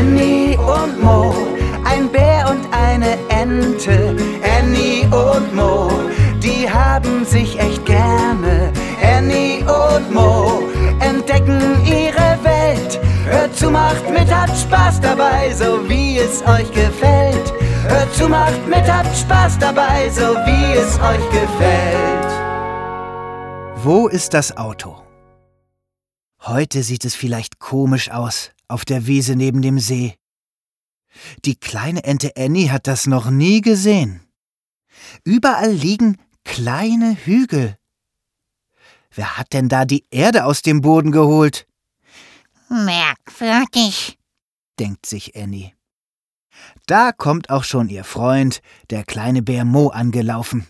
Annie und Mo, ein Bär und eine Ente. Annie und Mo, die haben sich echt gerne. Annie und Mo entdecken ihre Welt. Hört zu, macht mit, habt Spaß dabei, so wie es euch gefällt. Hört zu, macht mit, habt Spaß dabei, so wie es euch gefällt. Wo ist das Auto? Heute sieht es vielleicht komisch aus, auf der Wiese neben dem See. Die kleine Ente Annie hat das noch nie gesehen. Überall liegen kleine Hügel. Wer hat denn da die Erde aus dem Boden geholt? Merkwürdig, denkt sich Annie. Da kommt auch schon ihr Freund, der kleine Bär Mo, angelaufen.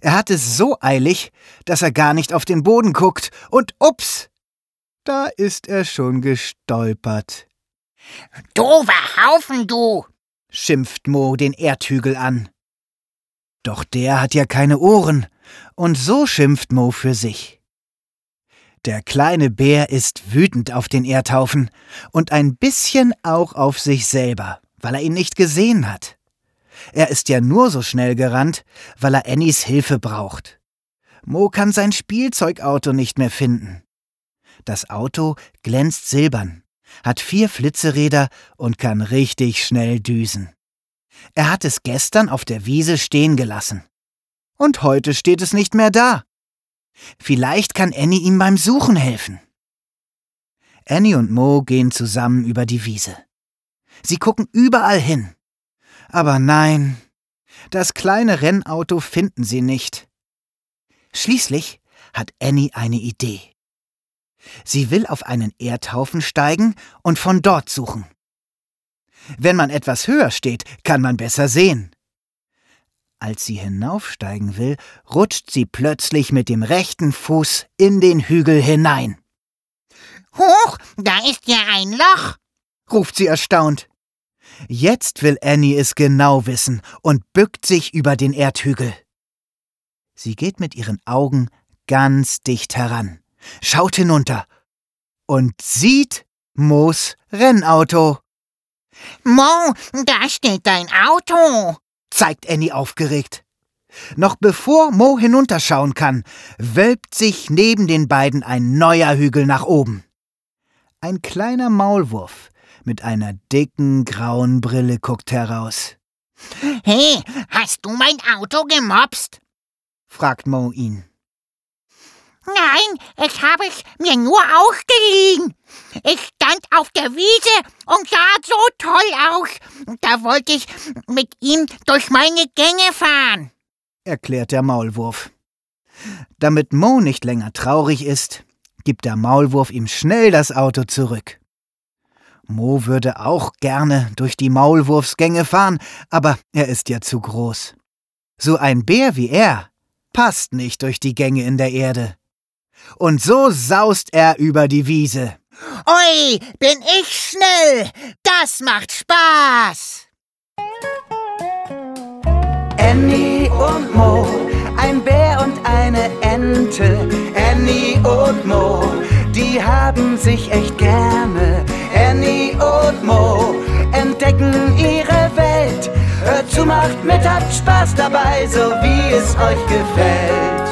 Er hat es so eilig, dass er gar nicht auf den Boden guckt, und ups, da ist er schon gestolpert. Doofer Haufen, du! schimpft Mo den Erdhügel an. Doch der hat ja keine Ohren, und so schimpft Mo für sich. Der kleine Bär ist wütend auf den Erdhaufen und ein bisschen auch auf sich selber, weil er ihn nicht gesehen hat. Er ist ja nur so schnell gerannt, weil er Annies Hilfe braucht. Mo kann sein Spielzeugauto nicht mehr finden. Das Auto glänzt silbern, hat vier Flitzeräder und kann richtig schnell düsen. Er hat es gestern auf der Wiese stehen gelassen. Und heute steht es nicht mehr da. Vielleicht kann Annie ihm beim Suchen helfen. Annie und Mo gehen zusammen über die Wiese. Sie gucken überall hin. Aber nein, das kleine Rennauto finden sie nicht. Schließlich hat Annie eine Idee. Sie will auf einen Erdhaufen steigen und von dort suchen. Wenn man etwas höher steht, kann man besser sehen. Als sie hinaufsteigen will, rutscht sie plötzlich mit dem rechten Fuß in den Hügel hinein. Huch, da ist ja ein Loch, ruft sie erstaunt. Jetzt will Annie es genau wissen und bückt sich über den Erdhügel. Sie geht mit ihren Augen ganz dicht heran, schaut hinunter und sieht Moos Rennauto. Mo, da steht dein Auto, zeigt Annie aufgeregt. Noch bevor Mo hinunterschauen kann, wölbt sich neben den beiden ein neuer Hügel nach oben. Ein kleiner Maulwurf mit einer dicken grauen Brille guckt heraus. Hey, hast du mein Auto gemobst? fragt Mo ihn. Nein, ich habe es mir nur ausgeliehen. Ich stand auf der Wiese und sah so toll aus. Da wollte ich mit ihm durch meine Gänge fahren, erklärt der Maulwurf. Damit Mo nicht länger traurig ist, gibt der Maulwurf ihm schnell das Auto zurück. Mo würde auch gerne durch die Maulwurfsgänge fahren, aber er ist ja zu groß. So ein Bär wie er passt nicht durch die Gänge in der Erde. Und so saust er über die Wiese. Ui, bin ich schnell! Das macht Spaß! Annie und Mo, ein Bär und eine Ente. Annie und Mo, die haben sich echt gerne. Annie und Mo entdecken ihre Welt. Hört zu, macht mit, habt Spaß dabei, so wie es euch gefällt.